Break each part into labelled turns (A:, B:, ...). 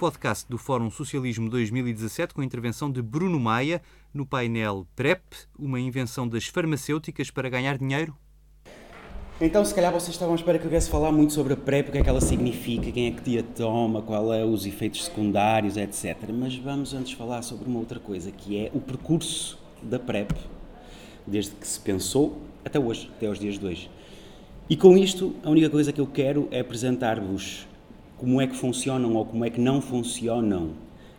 A: podcast do Fórum Socialismo 2017 com a intervenção de Bruno Maia no painel PrEP, uma invenção das farmacêuticas para ganhar dinheiro?
B: Então, se calhar vocês estavam à espera que eu viesse falar muito sobre a PrEP, o que é que ela significa, quem é que a toma, qual é os efeitos secundários, etc. Mas vamos antes falar sobre uma outra coisa, que é o percurso da PrEP, desde que se pensou até hoje, até aos dias de hoje. E com isto, a única coisa que eu quero é apresentar-vos como é que funcionam ou como é que não funcionam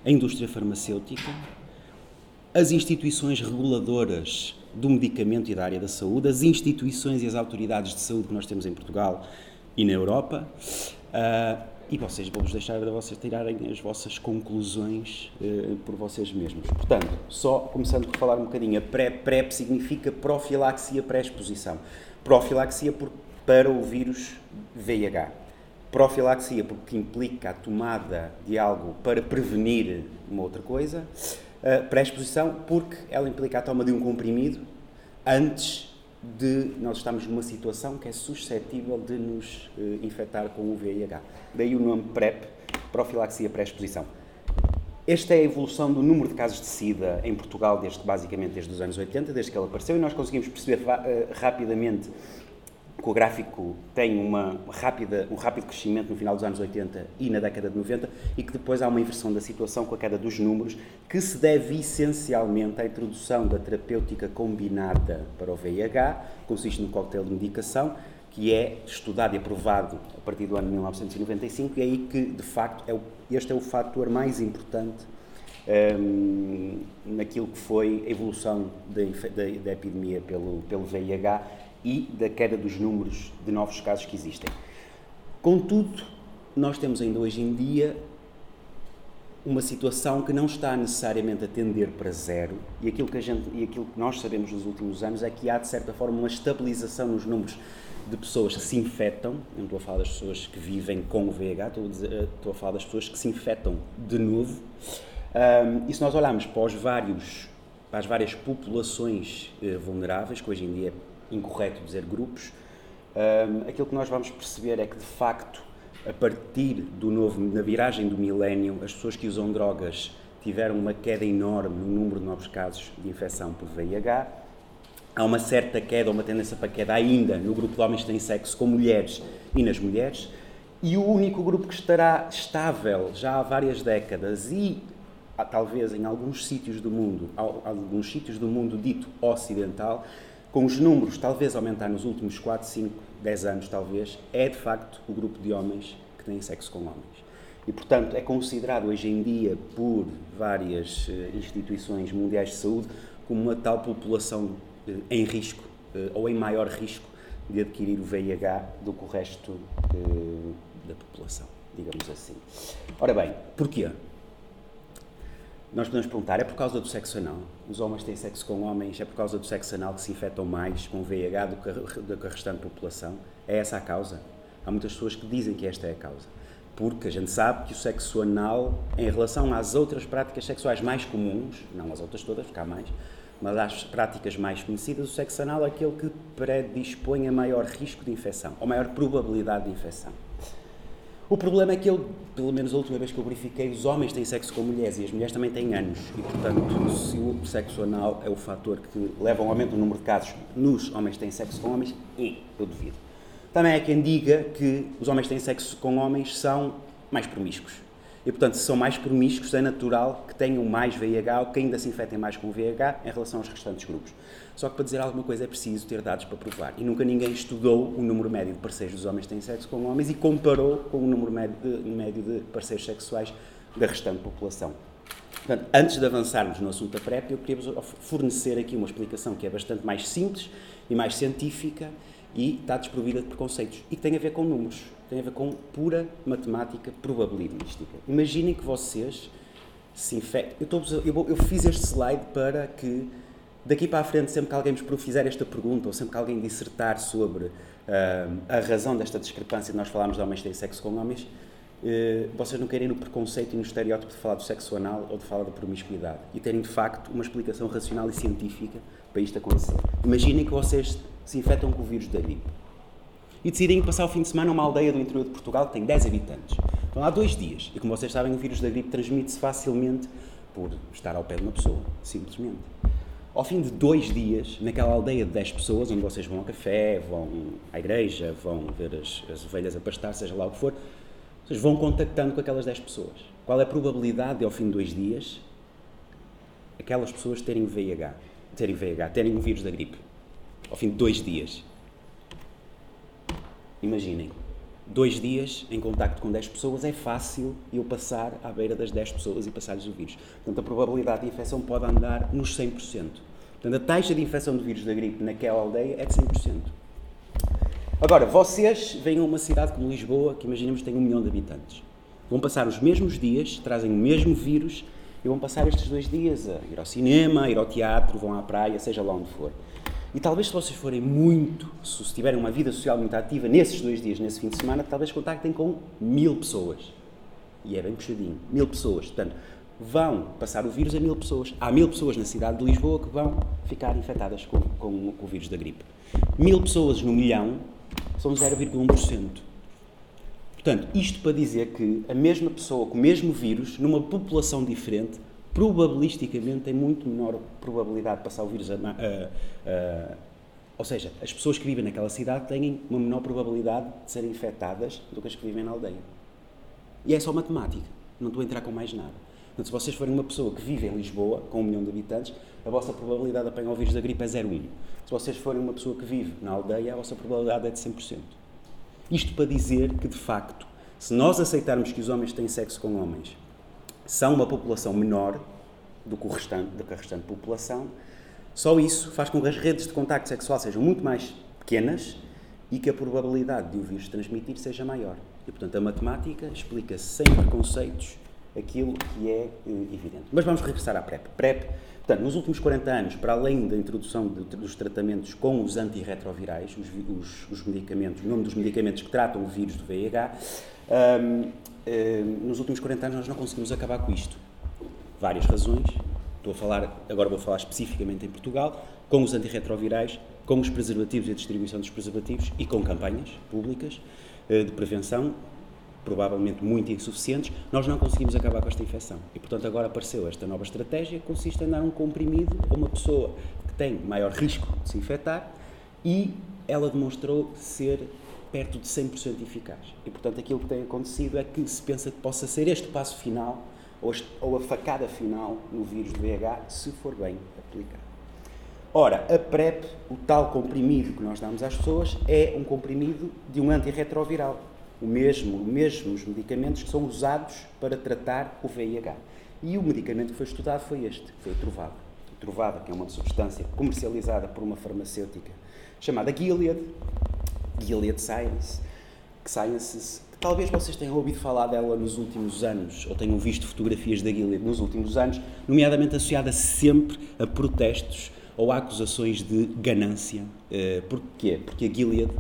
B: a indústria farmacêutica, as instituições reguladoras do medicamento e da área da saúde, as instituições e as autoridades de saúde que nós temos em Portugal e na Europa. Uh, e vocês, vou-vos deixar para vocês tirarem as vossas conclusões uh, por vocês mesmos. Portanto, só começando por falar um bocadinho, a PrEP significa profilaxia pré-exposição. Profilaxia por, para o vírus VIH. Profilaxia porque implica a tomada de algo para prevenir uma outra coisa uh, pré-exposição, porque ela implica a toma de um comprimido antes de nós estarmos numa situação que é suscetível de nos uh, infectar com o VIH. Daí o nome PrEP, profilaxia pré-exposição. Esta é a evolução do número de casos de SIDA em Portugal, desde, basicamente desde os anos 80, desde que ela apareceu, e nós conseguimos perceber uh, rapidamente que o gráfico tem uma rápida, um rápido crescimento no final dos anos 80 e na década de 90 e que depois há uma inversão da situação com a queda dos números que se deve essencialmente à introdução da terapêutica combinada para o VIH, consiste num coquetel de medicação que é estudado e aprovado a partir do ano de 1995 e é aí que, de facto, é o, este é o fator mais importante um, naquilo que foi a evolução da, da epidemia pelo, pelo VIH e da queda dos números de novos casos que existem. Contudo, nós temos ainda hoje em dia uma situação que não está necessariamente a tender para zero e aquilo que, a gente, e aquilo que nós sabemos nos últimos anos é que há, de certa forma, uma estabilização nos números de pessoas que se infectam, não estou a falar das pessoas que vivem com o VIH, estou a, dizer, estou a falar das pessoas que se infectam de novo. Um, e se nós olharmos para, os vários, para as várias populações eh, vulneráveis, que hoje em dia incorreto dizer grupos, um, aquilo que nós vamos perceber é que, de facto, a partir do novo, na viragem do milénio, as pessoas que usam drogas tiveram uma queda enorme no número de novos casos de infecção por VIH. Há uma certa queda, uma tendência para queda ainda no grupo de homens que têm sexo com mulheres e nas mulheres. E o único grupo que estará estável já há várias décadas e talvez em alguns sítios do mundo, alguns sítios do mundo dito ocidental, com os números talvez aumentar nos últimos 4, 5, 10 anos, talvez, é de facto o grupo de homens que têm sexo com homens. E, portanto, é considerado hoje em dia por várias uh, instituições mundiais de saúde como uma tal população uh, em risco uh, ou em maior risco de adquirir o VIH do que o resto da população, digamos assim. Ora bem, porquê? Nós podemos perguntar, é por causa do sexo anal? Os homens têm sexo com homens, é por causa do sexo anal que se infectam mais com VIH do que do que a restante população? É essa a causa? Há muitas pessoas que dizem que esta é a causa. Porque a gente sabe que o sexo anal, em relação às outras práticas sexuais mais comuns, não as outras todas, porque há mais, mas às práticas mais conhecidas, o sexo anal é aquele que predispõe a maior risco de infecção, ou maior probabilidade de infecção. O problema é que eu, pelo menos a última vez que eu verifiquei, os homens têm sexo com mulheres e as mulheres também têm anos. E, portanto, se o sexo anal é o fator que leva ao aumento do número de casos nos homens têm sexo com homens, e eu duvido. Também há quem diga que os homens têm sexo com homens são mais promíscuos. E, portanto, se são mais promíscuos, é natural que tenham mais VIH ou que ainda se infectem mais com VIH em relação aos restantes grupos. Só que para dizer alguma coisa é preciso ter dados para provar. E nunca ninguém estudou o número médio de parceiros dos homens que têm sexo com homens e comparou com o número médio de, médio de parceiros sexuais da restante população. Portanto, antes de avançarmos no assunto da PrEP, eu queria fornecer aqui uma explicação que é bastante mais simples e mais científica e está desprovida de preconceitos. E que tem a ver com números, tem a ver com pura matemática probabilística. Imaginem que vocês se infectem. Eu, eu, eu fiz este slide para que daqui para a frente, sempre que alguém vos fizer esta pergunta, ou sempre que alguém dissertar sobre uh, a razão desta discrepância de nós falarmos de homens têm sexo com homens, uh, vocês não querem no preconceito e no estereótipo de falar do sexo anal ou de falar da promiscuidade. E terem, de facto, uma explicação racional e científica para isto acontecer. Imaginem que vocês se infectam com o vírus da gripe e decidem passar o fim de semana numa aldeia do interior de Portugal que tem 10 habitantes. Estão lá dois dias. E como vocês sabem, o vírus da gripe transmite-se facilmente por estar ao pé de uma pessoa, simplesmente. Ao fim de dois dias, naquela aldeia de 10 pessoas, onde vocês vão ao café, vão à igreja, vão ver as, as ovelhas a pastar, seja lá o que for, vocês vão contactando com aquelas 10 pessoas. Qual é a probabilidade de, ao fim de dois dias, aquelas pessoas terem VIH, terem VIH, terem o vírus da gripe? Ao fim de dois dias. Imaginem, dois dias em contacto com 10 pessoas é fácil eu passar à beira das 10 pessoas e passar-lhes o vírus. Portanto, a probabilidade de infecção pode andar nos 100%. Portanto, a taxa de infecção do vírus da gripe naquela aldeia é de 100%. Agora, vocês vêm a uma cidade como Lisboa, que imaginemos tem um milhão de habitantes. Vão passar os mesmos dias, trazem o mesmo vírus e vão passar estes dois dias a ir ao cinema, a ir ao teatro, vão à praia, seja lá onde for. E talvez se vocês forem muito, se tiverem uma vida social muito ativa nesses dois dias, nesse fim de semana, talvez contactem com mil pessoas. E é bem puxadinho. Mil pessoas. Portanto, vão passar o vírus a mil pessoas. Há mil pessoas na cidade de Lisboa que vão ficar infectadas com, com, com o vírus da gripe. Mil pessoas no milhão são 0,1%. Portanto, isto para dizer que a mesma pessoa com o mesmo vírus, numa população diferente, probabilisticamente tem muito menor probabilidade de passar o vírus a, a, a, ou seja, as pessoas que vivem naquela cidade têm uma menor probabilidade de serem infectadas do que as que vivem na aldeia. E é só matemática, não estou a entrar com mais nada. Portanto, se vocês forem uma pessoa que vive em Lisboa, com um milhão de habitantes, a vossa probabilidade de apanhar o vírus da gripe é 0,1. Se vocês forem uma pessoa que vive na aldeia, a vossa probabilidade é de 100%. Isto para dizer que, de facto, se nós aceitarmos que os homens têm sexo com homens são uma população menor do que, o restante, do que a restante população, só isso faz com que as redes de contacto sexual sejam muito mais pequenas e que a probabilidade de o vírus transmitir seja maior. E, portanto, a matemática explica sem preconceitos aquilo que é eh, evidente. Mas vamos regressar à PrEP. PrEP, portanto, nos últimos 40 anos, para além da introdução de, dos tratamentos com os antirretrovirais, os, os, os, medicamentos, o nome dos medicamentos que tratam o vírus do VIH, um, eh, nos últimos 40 anos nós não conseguimos acabar com isto. Várias razões. Estou a falar, agora vou falar especificamente em Portugal, com os antirretrovirais, com os preservativos e a distribuição dos preservativos e com campanhas públicas eh, de prevenção, provavelmente muito insuficientes, nós não conseguimos acabar com esta infecção. E, portanto, agora apareceu esta nova estratégia que consiste em dar um comprimido a uma pessoa que tem maior risco de se infectar e ela demonstrou ser perto de 100% eficaz. E, portanto, aquilo que tem acontecido é que se pensa que possa ser este passo final, ou, este, ou a facada final no vírus do VIH, se for bem aplicado. Ora, a PrEP, o tal comprimido que nós damos às pessoas, é um comprimido de um antirretroviral. O mesmo, os mesmos medicamentos que são usados para tratar o VIH. E o medicamento que foi estudado foi este, foi a Trovada. A Trovada, que é uma substância comercializada por uma farmacêutica chamada Gilead, Gilead Science, Sciences, que talvez vocês tenham ouvido falar dela nos últimos anos, ou tenham visto fotografias da Gilead nos últimos anos, nomeadamente associada sempre a protestos ou a acusações de ganância. Uh, porquê? Porque a Gilead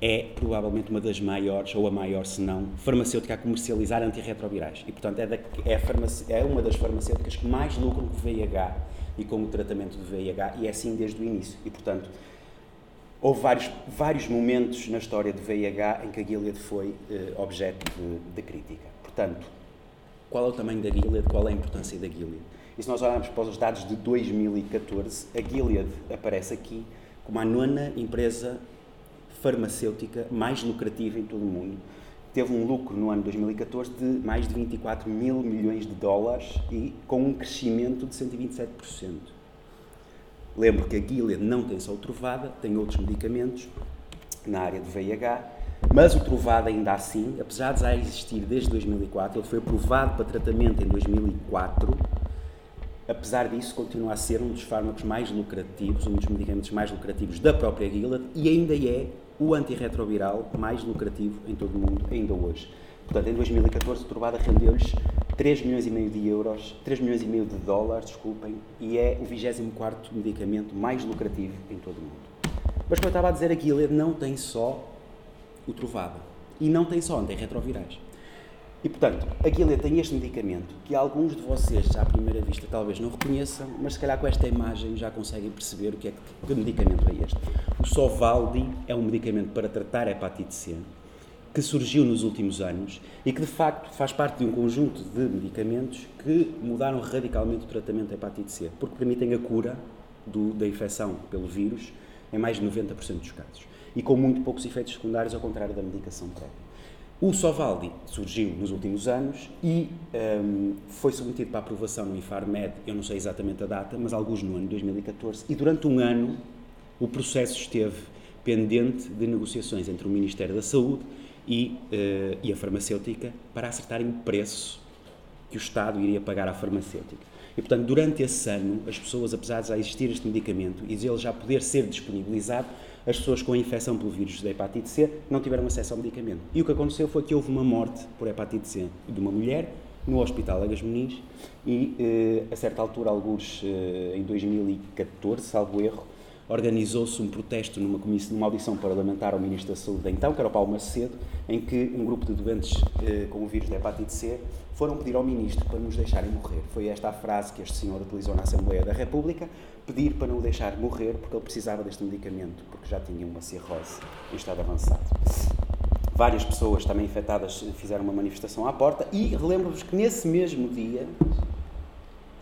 B: é provavelmente uma das maiores, ou a maior, se não, farmacêutica a comercializar antirretrovirais. E, portanto, é, da, é, é, uma das farmacêuticas que mais lucram com VIH e com o tratamento do VIH, e é assim desde o início. E, portanto, Houve vários, vários momentos na história do VIH em que a Gilead foi eh, objeto de, de, crítica. Portanto, qual é o tamanho da Gilead? Qual é a importância da Gilead? E se nós olharmos para os dados de 2014, a Gilead aparece aqui como a nona empresa farmacêutica mais lucrativa em todo o mundo. Teve um lucro no ano 2014 de mais de 24 mil milhões de dólares e com um crescimento de 127%. Lembro que a Gilead não tem só o Trovada, tem outros medicamentos na área do VIH, mas o Trovada ainda assim, apesar de já existir desde 2004, ele foi aprovado para tratamento em 2004, apesar disso continua a ser um dos fármacos mais lucrativos, um dos medicamentos mais lucrativos da própria Gilead e ainda é o antirretroviral mais lucrativo em todo o mundo, ainda hoje. Portanto, em 2014, o Trovada rendeu-lhes 3 milhões e meio de euros, 3 milhões e meio de dólares, desculpem, e é o 24 medicamento mais lucrativo em todo o mundo. Mas como eu estava a dizer, a Gilead não tem só o Trovada e não tem só antirretrovirais. E portanto, a Gilead tem este medicamento que alguns de vocês, à primeira vista, talvez não reconheçam, mas se calhar com esta imagem já conseguem perceber o que é que, que medicamento é este. O Sovaldi é um medicamento para tratar a hepatite C que surgiu nos últimos anos e que de facto faz parte de um conjunto de medicamentos que mudaram radicalmente o tratamento da hepatite C, porque permitem a cura do, da infecção pelo vírus em mais de 90% dos casos e com muito poucos efeitos secundários, ao contrário da medicação prévia. O Sovaldi surgiu nos últimos anos e um, foi submetido para aprovação no Infarmed, eu não sei exatamente a data, mas alguns no ano de 2014, e durante um ano o processo esteve pendente de negociações entre o Ministério da Saúde e, uh, e a farmacêutica para acertarem o preço que o Estado iria pagar à farmacêutica. E, portanto, durante esse ano, as pessoas, apesar de já existir este medicamento e de ele já poder ser disponibilizado, as pessoas com a infecção pelo vírus da hepatite C não tiveram acesso ao medicamento. E o que aconteceu foi que houve uma morte por hepatite C de uma mulher no Hospital Agas Muniz e, eh, a certa altura, alguns eh, em 2014, salvo erro, organizou-se um protesto numa, comissão, numa audição parlamentar ao Ministro da Saúde então, que era o Paulo Macedo, em que um grupo de doentes eh, com o vírus da hepatite C foram pedir ao Ministro para nos deixarem morrer. Foi esta a frase que este senhor utilizou na Assembleia da República, pedir para não o deixar morrer porque ele precisava deste medicamento, porque já tinha uma cirrose em estado avançado. Várias pessoas também infectadas fizeram uma manifestação à porta e relembro-vos que nesse mesmo dia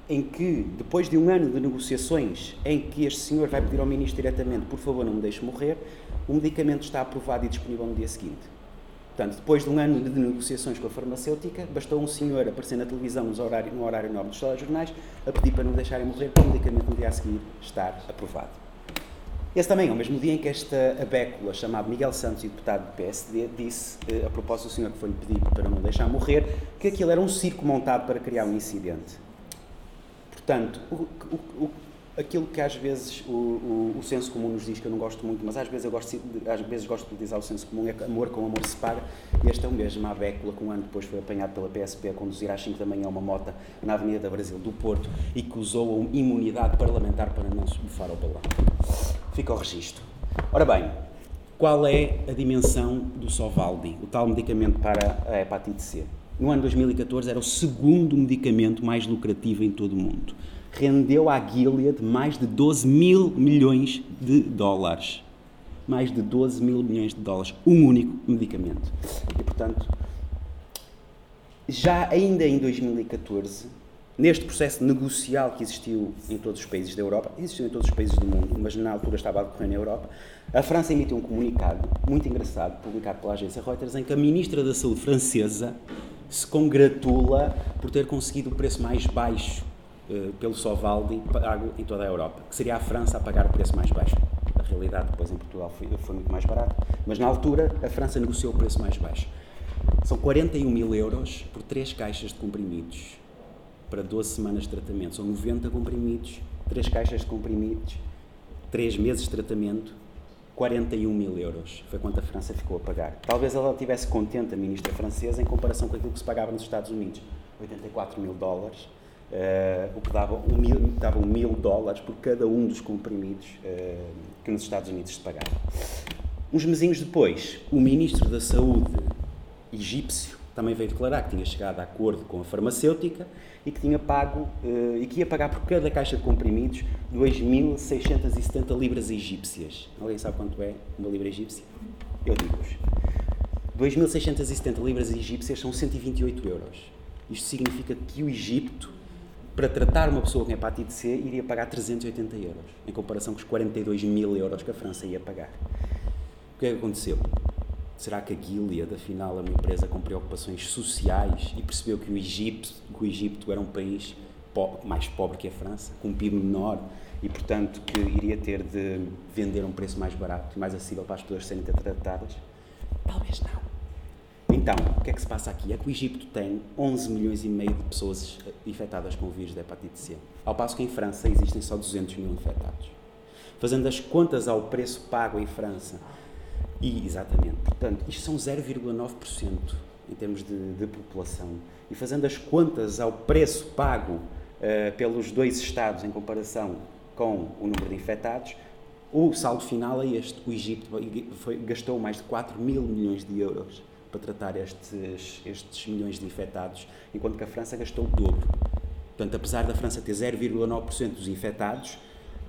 B: em que, depois de um ano de negociações, em que este senhor vai pedir ao ministro diretamente, por favor, não me deixe morrer, o medicamento está aprovado e disponível no dia seguinte. Portanto, depois de um ano de negociações com a farmacêutica, bastou um senhor aparecer na televisão no horário, no horário nobre dos telejornais a pedir para não deixarem morrer, para o medicamento no dia a seguir estar aprovado. Esse também é o mesmo dia em que esta abécula, chamado Miguel Santos e deputado do PSD, disse, eh, a propósito do senhor que foi-lhe pedir para não deixar morrer, que aquilo era um circo montado para criar um incidente. Portanto, o, o, o, aquilo que às vezes o, senso comum nos diz, que eu não gosto muito, mas às vezes eu gosto às vezes gosto de utilizar o senso comum, é que amor com amor se paga, e este é o mesmo, a Bécula, que um ano depois foi apanhado pela PSP a conduzir às 5 da manhã uma moto na Avenida da Brasil do Porto e que usou a imunidade parlamentar para não se bufar ao balão. Fica o registro. Ora bem, qual é a dimensão do Sovaldi, o tal medicamento para a hepatite C? No ano 2014 era o segundo medicamento mais lucrativo em todo o mundo. Rendeu à Gilead mais de 12 mil milhões de dólares. Mais de 12 mil milhões de dólares. Um único medicamento. E, portanto, já ainda em 2014, neste processo negocial que existiu em todos os países da Europa, existiu em todos os países do mundo, mas na altura estava a decorrer na Europa, a França emitiu um comunicado muito engraçado, publicado pela agência Reuters, em que a ministra da Saúde francesa se congratula por ter conseguido o preço mais baixo uh, pelo Sovaldi pago em toda a Europa, que seria a França a pagar o preço mais baixo. Na realidade, depois em Portugal foi, foi muito mais barato, mas na altura a França negociou o preço mais baixo. São 41 mil euros por 3 caixas de comprimidos para 12 semanas de tratamento. São 90 comprimidos, 3 caixas de comprimidos, 3 meses de tratamento 41 mil euros. Foi quanto a França ficou a pagar. Talvez ela estivesse contente, a ministra francesa, em comparação com aquilo que se pagava nos Estados Unidos. 84 mil dólares, uh, o que dava um mil, dava um mil dólares por cada um dos comprimidos uh, que nos Estados Unidos se pagava. Uns mesinhos depois, o ministro da Saúde egípcio também veio declarar que tinha chegado a acordo com a farmacêutica e que tinha pago uh, e que ia pagar por cada caixa de comprimidos 2.670 libras egípcias. Alguém sabe quanto é uma libra egípcia? Eu digo-vos. 2.670 libras egípcias são 128 euros. Isto significa que o Egito, para tratar uma pessoa com hepatite C, iria pagar 380 euros, em comparação com os 42 mil euros que a França ia pagar. O que é que aconteceu? Será que a Gilead, afinal, é uma empresa com preocupações sociais e percebeu que o Egito, que o Egito era um país mais pobre que a França, com um PIB menor e, portanto, que iria ter de vender a um preço mais barato e mais acessível para as pessoas serem tratadas? Talvez não. Então, o que é que se passa aqui? É que o Egito tem 11 milhões e meio de pessoas infectadas com o vírus da hepatite C, ao passo que em França existem só 200 mil infectados. Fazendo as contas ao preço pago em França e, exatamente, portanto, isto são 0,9% em termos de, de, população. E fazendo as contas ao preço pago uh, pelos dois Estados em comparação com o número de infectados, o saldo final é este. O Egito foi, gastou mais de 4 mil milhões de euros para tratar estes, estes milhões de infectados, enquanto que a França gastou o dobro. Portanto, apesar da França ter 0,9% dos infectados,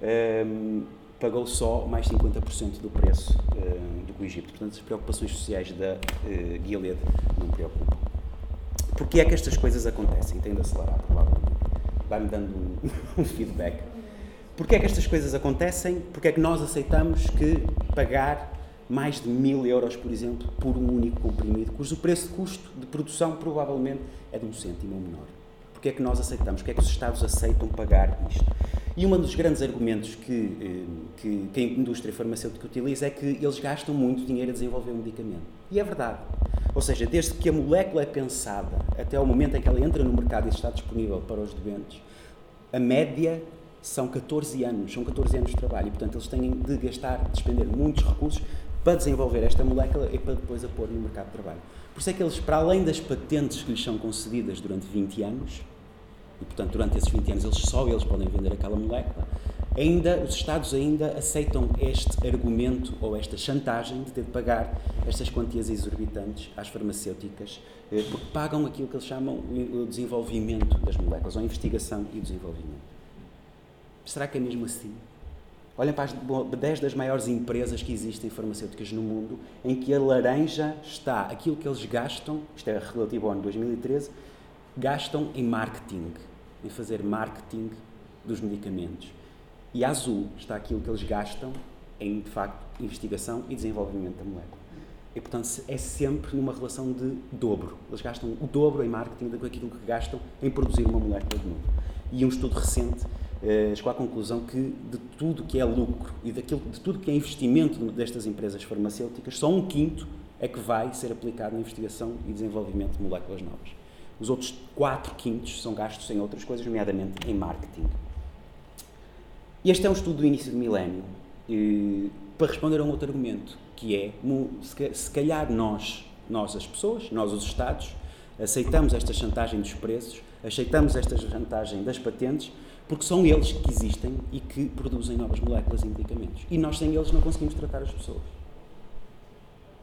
B: ehm, pagou só mais 50% do preço uh, do que o Egito. Portanto, as preocupações sociais da uh, Gilead não preocupam. Porquê é que estas coisas acontecem? Tenho de acelerar, provavelmente. Vai-me dando um, um feedback. Porquê é que estas coisas acontecem? Porquê é que nós aceitamos que pagar mais de mil euros, por exemplo, por um único comprimido, cujo preço de custo de produção provavelmente é de um cêntimo ou menor? Porquê é que nós aceitamos? Porquê é que os Estados aceitam pagar isto? E um dos grandes argumentos que, eh, que, que, a indústria farmacêutica utiliza é que eles gastam muito dinheiro a desenvolver um medicamento. E é verdade. Ou seja, desde que a molécula é pensada até o momento em que ela entra no mercado e está disponível para os doentes, a média são 14 anos, são 14 anos de trabalho e, portanto, eles têm de gastar, de despender muitos recursos para desenvolver esta molécula e para depois a pôr no mercado de trabalho. Por isso é que eles, para além das patentes que lhes são concedidas durante 20 anos, e portanto durante esses 20 anos eles só eles podem vender aquela molécula, ainda os Estados ainda aceitam este argumento ou esta chantagem de ter de pagar estas quantias exorbitantes às farmacêuticas, eh, porque pagam aquilo que eles chamam o desenvolvimento das moléculas, ou investigação e desenvolvimento. Será que é mesmo assim? Olhem para as 10 das maiores empresas que existem farmacêuticas no mundo, em que a laranja está, aquilo que eles gastam, isto é relativo ao ano 2013, gastam em marketing, em fazer marketing dos medicamentos. E azul está aquilo que eles gastam em, de facto, investigação e desenvolvimento da molécula. E, portanto, é sempre numa relação de dobro. Eles gastam o dobro em marketing daquilo que gastam em produzir uma molécula de novo. E um estudo recente eh, chegou à conclusão que de tudo que é lucro e daquilo, de tudo que é investimento destas empresas farmacêuticas, só um quinto é que vai ser aplicado na investigação e desenvolvimento de moléculas novas. Os outros quatro quintos são gastos em outras coisas, nomeadamente em marketing. Este é um estudo do início do milénio eh, para responder a um outro argumento, que é, se calhar nós, nós as pessoas, nós os Estados, aceitamos esta chantagem dos preços, aceitamos esta chantagem das patentes, porque são eles que existem e que produzem novas moléculas e medicamentos. E nós sem eles não conseguimos tratar as pessoas.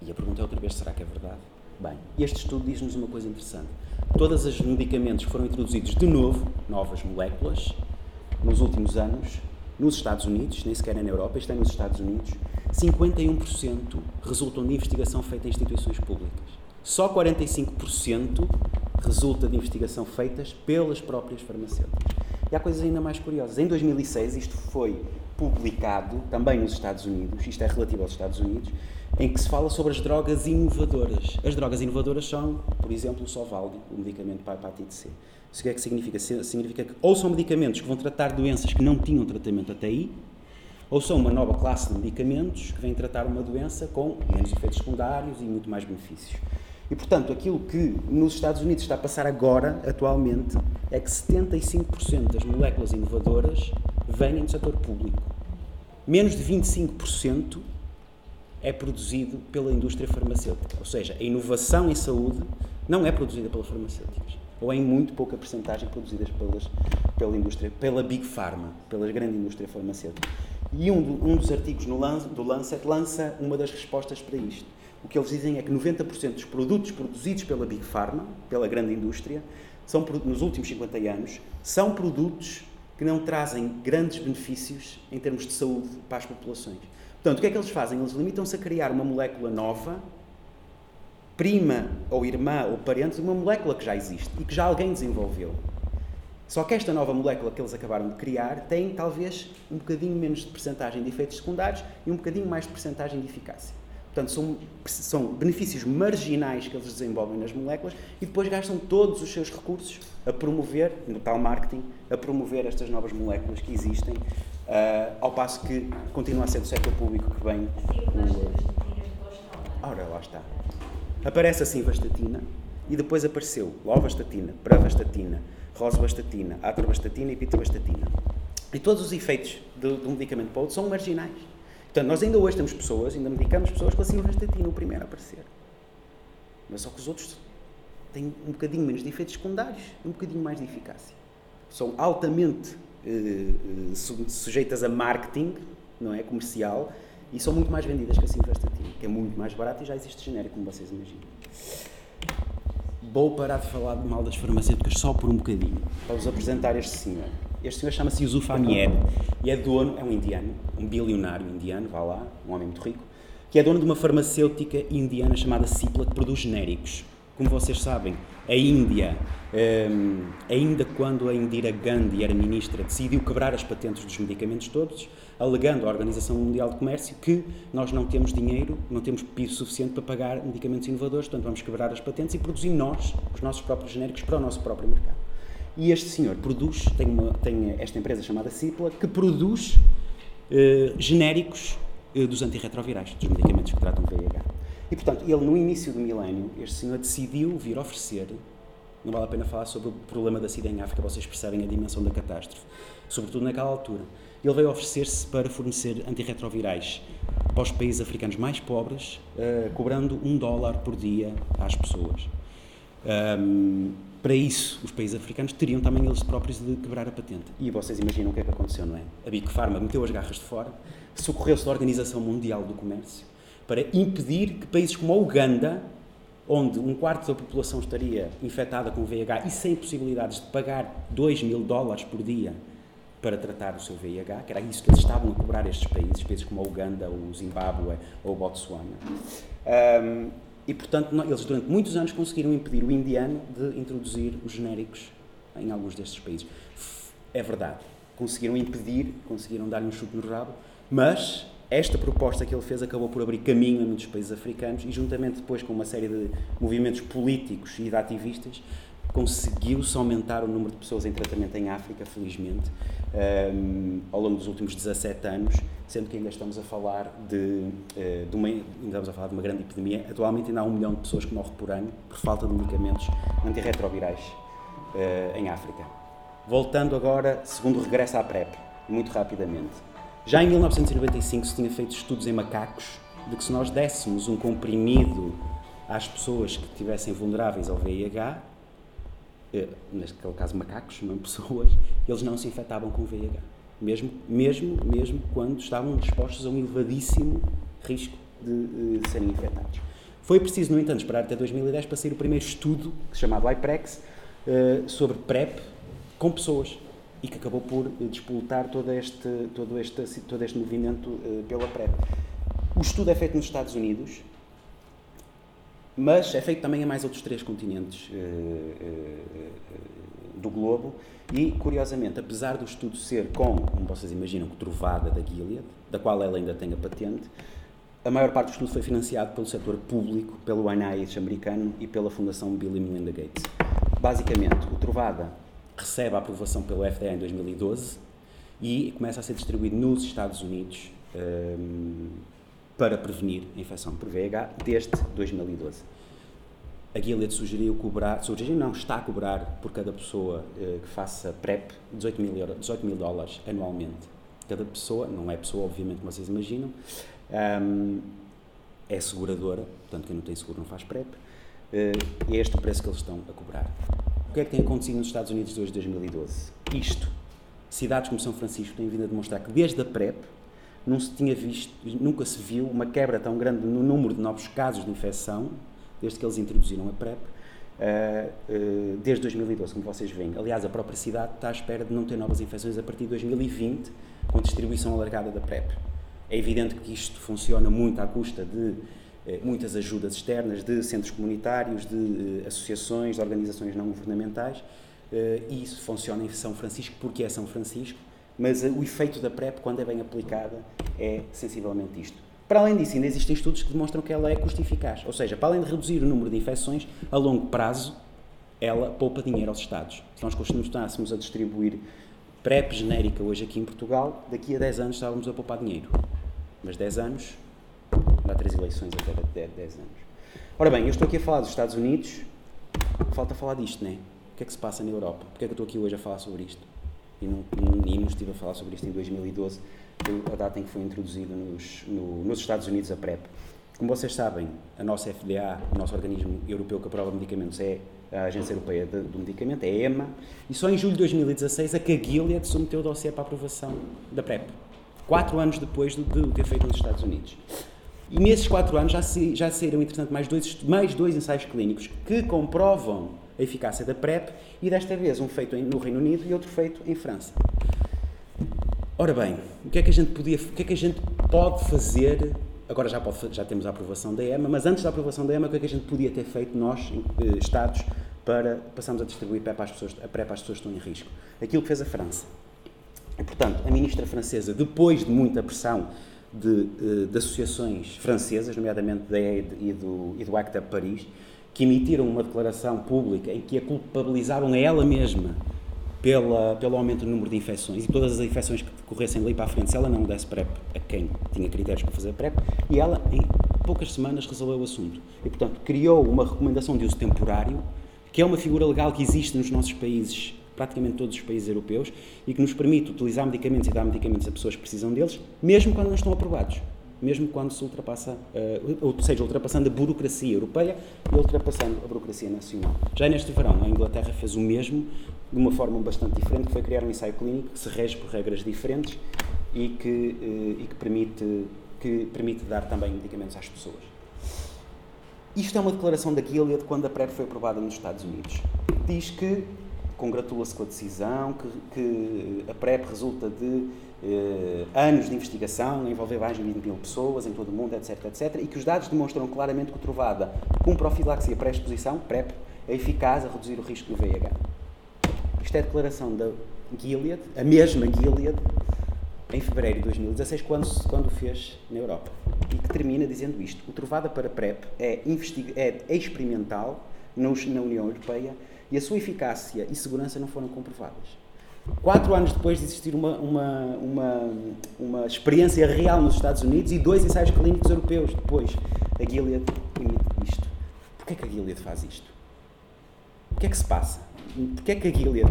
B: E a pergunta é outra vez, será que é verdade? Bem, este estudo diz-nos uma coisa interessante. Todos os medicamentos foram introduzidos de novo, novas moléculas, nos últimos anos, nos Estados Unidos, nem sequer é na Europa, isto é nos Estados Unidos, 51% resultam de investigação feita em instituições públicas. Só 45% resulta de investigação feitas pelas próprias farmacêuticas. E há coisas ainda mais curiosas. Em 2006, isto foi publicado também nos Estados Unidos, isto é relativo aos Estados Unidos, em que se fala sobre as drogas inovadoras. As drogas inovadoras são, por exemplo, o Sovaldi, o medicamento para a hepatite C. Isso o que é que significa? Significa que ou são medicamentos que vão tratar doenças que não tinham tratamento até aí, ou são uma nova classe de medicamentos que vêm tratar uma doença com menos efeitos secundários e muito mais benefícios. E, portanto, aquilo que nos Estados Unidos está a passar agora, atualmente, é que 75% das moléculas inovadoras vêm do setor público. Menos de 25% é produzido pela indústria farmacêutica. Ou seja, a inovação em saúde não é produzida pelas farmacêuticas. Ou em muito pouca percentagem produzidas pelas, pela indústria, pela Big Pharma, pela grande indústria farmacêutica. E um, do, um dos artigos no, do Lancet lança uma das respostas para isto o que eles dizem é que 90% dos produtos produzidos pela Big Pharma, pela grande indústria, são, nos últimos 50 anos, são produtos que não trazem grandes benefícios em termos de saúde para as populações. Portanto, o que é que eles fazem? Eles limitam-se a criar uma molécula nova, prima ou irmã ou parente de uma molécula que já existe e que já alguém desenvolveu. Só que esta nova molécula que eles acabaram de criar tem talvez um bocadinho menos de percentagem de efeitos secundários e um bocadinho mais de percentagem de eficácia. Portanto, são, são benefícios marginais que eles desenvolvem nas moléculas e depois gastam todos os seus recursos a promover, no tal marketing, a promover estas novas moléculas que existem, uh, ao passo que continua a ser do setor público que vem. O... Ora, lá está. Aparece assim vastatina e depois apareceu lovastatina, pravastatina, rosuvastatina, atorvastatina e pitavastatina. E todos os efeitos de, de um medicamento para outro são marginais. Portanto, nós ainda hoje temos pessoas, ainda medicamos pessoas com a simvastatina, o primeiro a aparecer. Mas só que os outros têm um bocadinho menos de efeitos secundários e um bocadinho mais de eficácia. São altamente eh, eh sujeitas a marketing, não é? Comercial, e são muito mais vendidas que a simvastatina, que é muito mais barata e já existe genérico, como vocês imaginam. Vou parar de falar de mal das farmacêuticas só por um bocadinho, para vos apresentar este senhor. Este senhor chama-se Yusuf Amied e é dono, é um indiano, um bilionário indiano, vá lá, um homem muito rico, que é dono de uma farmacêutica indiana chamada Cipla, que produz genéricos. Como vocês sabem, a Índia, um, ainda quando a Indira Gandhi era ministra, decidiu quebrar as patentes dos medicamentos todos, alegando à Organização Mundial de Comércio que nós não temos dinheiro, não temos piso suficiente para pagar medicamentos inovadores, portanto vamos quebrar as patentes e produzir nós os nossos próprios genéricos para o nosso próprio mercado. E este senhor produz, tem, uma, tem esta empresa chamada Cipla, que produz uh, genéricos uh, dos antirretrovirais, dos medicamentos que tratam VIH. E, portanto, ele, no início do milénio, este senhor decidiu vir oferecer, não vale a pena falar sobre o problema da SIDA em África, vocês percebem a dimensão da catástrofe, sobretudo naquela altura. Ele veio oferecer-se para fornecer antirretrovirais para os países africanos mais pobres, uh, cobrando um dólar por dia às pessoas. Um, para isso, os países africanos teriam também eles próprios de quebrar a patente. E vocês imaginam o que é que aconteceu, não é? A Big Pharma meteu as garras de fora, socorreu-se da Organização Mundial do Comércio para impedir que países como a Uganda, onde um quarto da população estaria infectada com VIH e sem possibilidades de pagar 2 mil dólares por dia para tratar o seu VIH, que era isso que eles estavam a cobrar estes países, países como a Uganda, o Zimbábue ou o Botsuana. Um, e, portanto, eles durante muitos anos conseguiram impedir o indiano de introduzir os genéricos em alguns destes países. É verdade, conseguiram impedir, conseguiram dar-lhe um chute no rabo, mas esta proposta que ele fez acabou por abrir caminho a muitos países africanos e, juntamente depois com uma série de movimentos políticos e de ativistas, conseguiu-se aumentar o número de pessoas em tratamento em África, felizmente, um, ao longo dos últimos 17 anos, sendo que ainda estamos a falar de, uh, de, uma, estamos a falar de uma grande epidemia. Atualmente ainda há um milhão de pessoas que morrem por ano por falta de medicamentos antirretrovirais uh, em África. Voltando agora, segundo regresso à PrEP, muito rapidamente. Já em 1995 se tinha feito estudos em macacos de que se nós dessemos um comprimido às pessoas que estivessem vulneráveis ao VIH, eh, neste caso macacos, não pessoas, eles não se infectavam com VIH. Mesmo, mesmo, mesmo quando estavam expostos a um elevadíssimo risco de, de serem infectados. Foi preciso, no entanto, esperar até 2010 para sair o primeiro estudo, chamado IPREX, eh, sobre PrEP com pessoas e que acabou por despoltar todo este, todo este, todo este movimento uh, pela PrEP. O estudo é feito nos Estados Unidos, mas é feito também em mais outros três continentes uh, uh, do globo e, curiosamente, apesar do estudo ser com, como vocês imaginam, trovada da Gilead, da qual ela ainda tem a patente, a maior parte do estudo foi financiado pelo setor público, pelo NIH americano e pela Fundação Bill e Melinda Gates. Basicamente, o Trovada recebe a aprovação pelo FDA em 2012 e começa a ser distribuído nos Estados Unidos um, para prevenir a infecção por VIH desde 2012. A Gilead sugeriu cobrar, sugeriu não, está a cobrar por cada pessoa uh, que faça PrEP 18 mil, euro, 18 mil dólares anualmente. Cada pessoa, não é pessoa, obviamente, como vocês imaginam, um, é seguradora, portanto, quem não tem seguro não faz PrEP, uh, e é este o preço que eles estão a cobrar que é que tem acontecido nos Estados Unidos desde 2012? Isto. Cidades como São Francisco têm vindo a demonstrar que desde a PrEP não se tinha visto, nunca se viu uma quebra tão grande no número de novos casos de infecção, desde que eles introduziram a PrEP, Uh, uh, desde 2012, como vocês veem. Aliás, a própria cidade está à espera de não ter novas infecções a partir de 2020, com distribuição alargada da PrEP. É evidente que isto funciona muito à custa de eh, muitas ajudas externas de centros comunitários, de eh, associações, de organizações não governamentais, eh, e isso funciona em São Francisco porque é São Francisco, mas o efeito da PrEP, quando é bem aplicada, é sensivelmente isto. Para além disso, ainda existem estudos que demonstram que ela é custo-eficaz, ou seja, para além de reduzir o número de infecções, a longo prazo, ela poupa dinheiro aos Estados. Se nós costumássemos a distribuir PrEP genérica hoje aqui em Portugal, daqui a 10 anos estávamos a poupar dinheiro. Mas 10 anos há três eleições a cada 10 anos. Ora bem, eu estou aqui a falar dos Estados Unidos, falta falar disto, não é? O que é que se passa na Europa? Porquê é que eu estou aqui hoje a falar sobre isto? E não, e não estive a falar sobre isto em 2012, a data em que foi introduzida nos, no, nos Estados Unidos a PrEP. Como vocês sabem, a nossa FDA, o nosso organismo europeu que aprova medicamentos, é a Agência Europeia do Medicamento, é a EMA, e só em julho de 2016 a que a Gilead submeteu o dossiê para aprovação da PrEP. Quatro anos depois de, de ter feito nos Estados Unidos. E nesses quatro anos já, se, já saíram, entretanto, mais dois, mais dois ensaios clínicos que comprovam a eficácia da PrEP e desta vez um feito no Reino Unido e outro feito em França. Ora bem, o que é que a gente podia, o que é que a gente pode fazer? Agora já, pode, já temos a aprovação da EMA, mas antes da aprovação da EMA, o que é que a gente podia ter feito nós, eh, Estados, para passarmos a distribuir PrEP às pessoas, a PrEP às pessoas que estão em risco? Aquilo que fez a França. E, portanto, a ministra francesa, depois de muita pressão de, eh, de associações francesas, nomeadamente da EID e do, e do ACTA Paris, que emitiram uma declaração pública em que a culpabilizavam a ela mesma pela, pelo aumento do número de infecções e todas as infecções que decorressem ali para a frente, se ela não desse PrEP a quem tinha critérios para fazer PrEP, e ela, em poucas semanas, resolveu o assunto. E, portanto, criou uma recomendação de uso temporário, que é uma figura legal que existe nos nossos países, praticamente todos os países europeus, e que nos permite utilizar medicamentos e dar medicamentos a pessoas que precisam deles, mesmo quando não estão aprovados mesmo quando se ultrapassa, uh, ou seja, ultrapassando a burocracia europeia e ultrapassando a burocracia nacional. Já neste verão, a Inglaterra fez o mesmo, de uma forma bastante diferente, que foi criar um ensaio clínico que se rege por regras diferentes e que, uh, e que, permite, que permite dar também medicamentos às pessoas. Isto é uma declaração da Gilead quando a PrEP foi aprovada nos Estados Unidos. Diz que congratula-se com a decisão, que, que a PrEP resulta de eh, anos de investigação, envolver mais de 20 mil pessoas em todo o mundo, etc, etc, e que os dados demonstram claramente que o Trovada, com profilaxia pré-exposição, PrEP, é eficaz a reduzir o risco do VIH. Isto é a declaração da Gilead, a mesma Gilead, em fevereiro de 2016, quando, quando fez na Europa. E que termina dizendo isto: o Trovada para PrEP é, é experimental nos, na União Europeia e a sua eficácia e segurança não foram comprovadas. Quatro anos depois de existir uma, uma, uma, uma experiência real nos Estados Unidos e dois ensaios clínicos europeus depois, a Gilead permite isto. Porquê é que a Gilead faz isto? O que é que se passa? Porquê é que a Gilead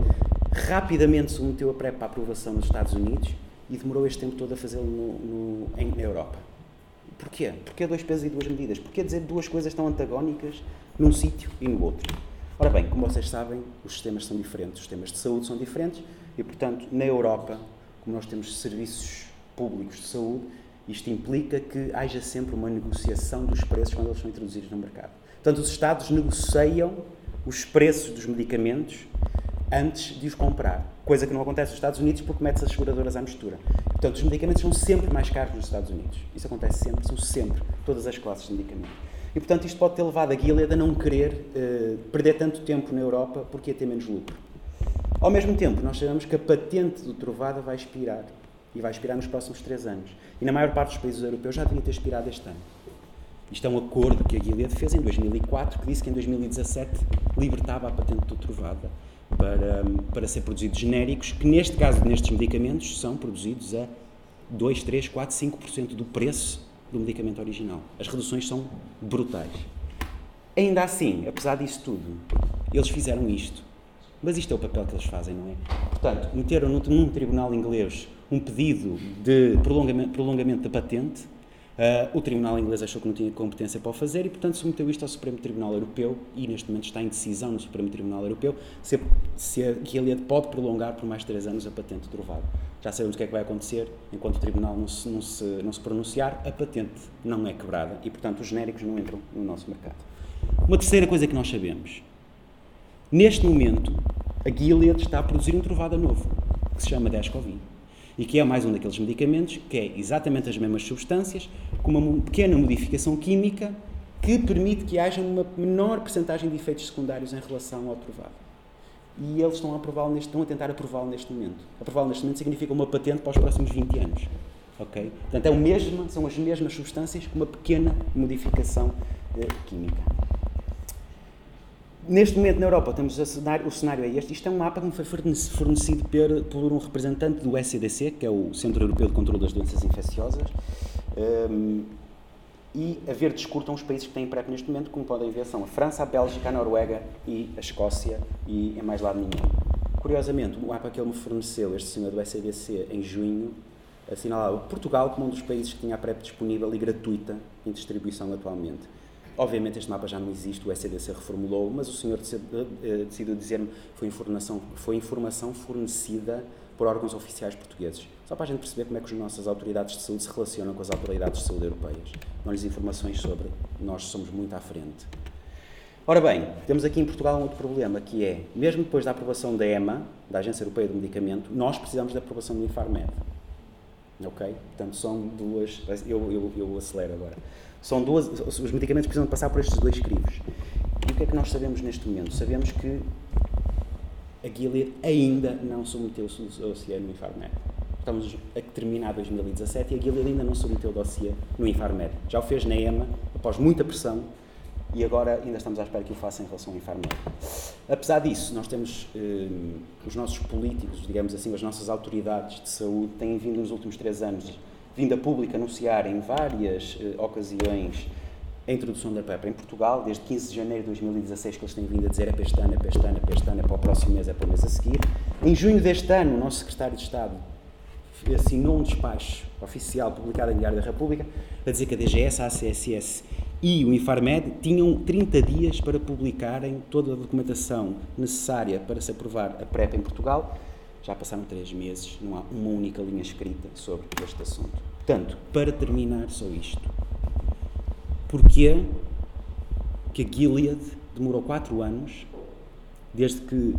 B: rapidamente submeteu a PrEP para aprovação nos Estados Unidos e demorou este tempo todo a fazê-lo no, no, na Europa? Porquê? Porquê dois pesos e duas medidas? Porquê dizer duas coisas tão antagónicas num sítio e no outro? Ora bem, como vocês sabem, os sistemas são diferentes, os sistemas de saúde são diferentes e, portanto, na Europa, como nós temos serviços públicos de saúde, isto implica que haja sempre uma negociação dos preços quando eles são introduzidos no mercado. Portanto, os Estados negociam os preços dos medicamentos antes de os comprar, coisa que não acontece nos Estados Unidos porque mete as seguradoras à mistura. Portanto, os medicamentos são sempre mais caros nos Estados Unidos. Isso acontece sempre, são sempre todas as classes de medicamentos. E, portanto, isto pode ter levado a Gilead a não querer uh, perder tanto tempo na Europa porque ia ter menos lucro. Ao mesmo tempo, nós sabemos que a patente do Trovada vai expirar. E vai expirar nos próximos três anos. E na maior parte dos países europeus já devia ter expirado este ano. Isto é um acordo que a Gilead fez em 2004, que disse que em 2017 libertava a patente do Trovada para, para ser produzidos genéricos, que neste caso, nestes medicamentos, são produzidos a 2, 3, 4, 5% do preço do medicamento original. As reduções são brutais. Ainda assim, apesar disso tudo, eles fizeram isto. Mas isto é o papel que eles fazem, não é? Portanto, meteram num, tribunal inglês um pedido de prolongamento, prolongamento da patente. Uh, o tribunal inglês achou que não tinha competência para o fazer e, portanto, submeteu isto ao Supremo Tribunal Europeu e, neste momento, está em decisão no Supremo Tribunal Europeu se, se a Gilead pode prolongar por mais três anos a patente do Trovado. Já sabemos o que é que vai acontecer enquanto o Tribunal não se, não, se, não se pronunciar, a patente não é quebrada e, portanto, os genéricos não entram no nosso mercado. Uma terceira coisa que nós sabemos. Neste momento, a Gilead está a produzir um trovada novo, que se chama Descovin. E que é mais um daqueles medicamentos que é exatamente as mesmas substâncias, com uma pequena modificação química que permite que haja uma menor percentagem de efeitos secundários em relação ao trovado e eles estão a, aprová neste, estão a tentar aprová-lo neste momento. Aprová-lo neste momento significa uma patente para os próximos 20 anos. ok? Portanto, é o mesmo, são as mesmas substâncias com uma pequena modificação eh, química. Neste momento na Europa temos cenário, o cenário é este. Isto é um mapa que me foi fornecido por, por um representante do SCDC, que é o Centro Europeu de Controlo das Doenças Infecciosas. Um, e a verdes curtam os países que têm PrEP neste momento, como podem ver, são a França, a Bélgica, a Noruega e a Escócia, e é mais lado nenhum. Curiosamente, o mapa que ele me forneceu, este senhor do SADC, em junho, assinalava Portugal como um dos países que tinha a PrEP disponível e gratuita em distribuição atualmente. Obviamente este mapa já não existe, o SADC reformulou, mas o senhor eh, decidiu dizer-me foi informação, foi informação fornecida por órgãos oficiais portugueses. Só para a gente perceber como é que as nossas autoridades de saúde se relacionam com as autoridades de saúde europeias. Dão-lhes informações sobre nós somos muito à frente. Ora bem, temos aqui em Portugal um outro problema, que é, mesmo depois da aprovação da EMA, da Agência Europeia do Medicamento, nós precisamos da aprovação do Infarmed. Ok? Portanto, são duas. Eu, eu, eu acelero agora. São duas. Os medicamentos precisam passar por estes dois crivos. E o que é que nós sabemos neste momento? Sabemos que a Gilead ainda não submeteu o dossiê no Infarmed. Estamos a terminar 2017 e a Gilead ainda não submeteu o dossiê no Infarmed. Já o fez na EMA, após muita pressão, e agora ainda estamos à espera que o faça em relação ao Infarmed. Apesar disso, nós temos eh, os nossos políticos, digamos assim, as nossas autoridades de saúde têm vindo nos últimos três anos, vindo a público anunciar em várias eh, ocasiões a introdução da PEP em Portugal, desde 15 de janeiro de 2016 que eles têm vindo a dizer é para este ano, é para este ano, é para este ano, é para o próximo mês, é para o mês a seguir. Em junho deste ano, o nosso secretário de Estado assinou um despacho oficial publicado em Diário da República a dizer que a DGS, a ACSS e o Infarmed tinham 30 dias para publicarem toda a documentação necessária para se aprovar a PrEP em Portugal. Já passaram três meses, não há uma única linha escrita sobre este assunto. Portanto, para terminar só isto, Porquê que a Gilead demorou 4 anos, desde que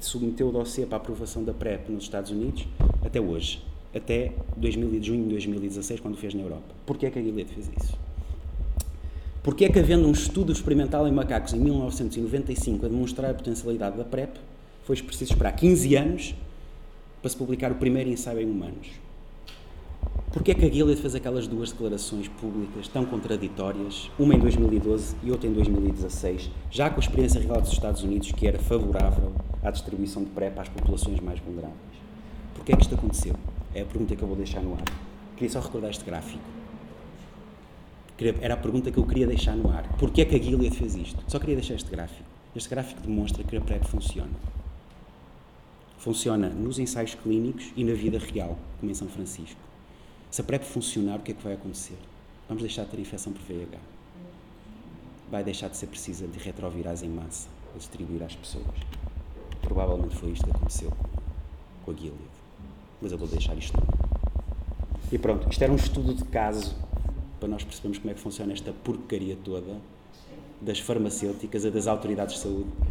B: submeteu o dossiê para a aprovação da PrEP nos Estados Unidos, até hoje, até 2000, junho de 2016, quando fez na Europa? Porquê que a Gilead fez isso? Porquê que, havendo um estudo experimental em macacos em 1995 a demonstrar a potencialidade da PrEP, foi preciso esperar 15 anos para se publicar o primeiro ensaio em humanos? Porquê é que a Gilead fez aquelas duas declarações públicas tão contraditórias, uma em 2012 e outra em 2016, já com a experiência real dos Estados Unidos que era favorável à distribuição de PrEP às populações mais vulneráveis? Porquê é que isto aconteceu? É a pergunta que eu vou deixar no ar. Queria só recordar este gráfico. Era a pergunta que eu queria deixar no ar. Porquê é que a Gilead fez isto? Só queria deixar este gráfico. Este gráfico demonstra que a PrEP funciona. Funciona nos ensaios clínicos e na vida real, como em São Francisco. Se a PrEP funcionar, o que é que vai acontecer? Vamos deixar de ter infecção por VIH. Vai deixar de ser precisa de retrovirais em massa a distribuir às pessoas. Provavelmente foi isto que aconteceu com a Gilead. Mas eu vou deixar isto. E pronto, isto era um estudo de caso para nós percebermos como é que funciona esta porcaria toda das farmacêuticas e das autoridades de saúde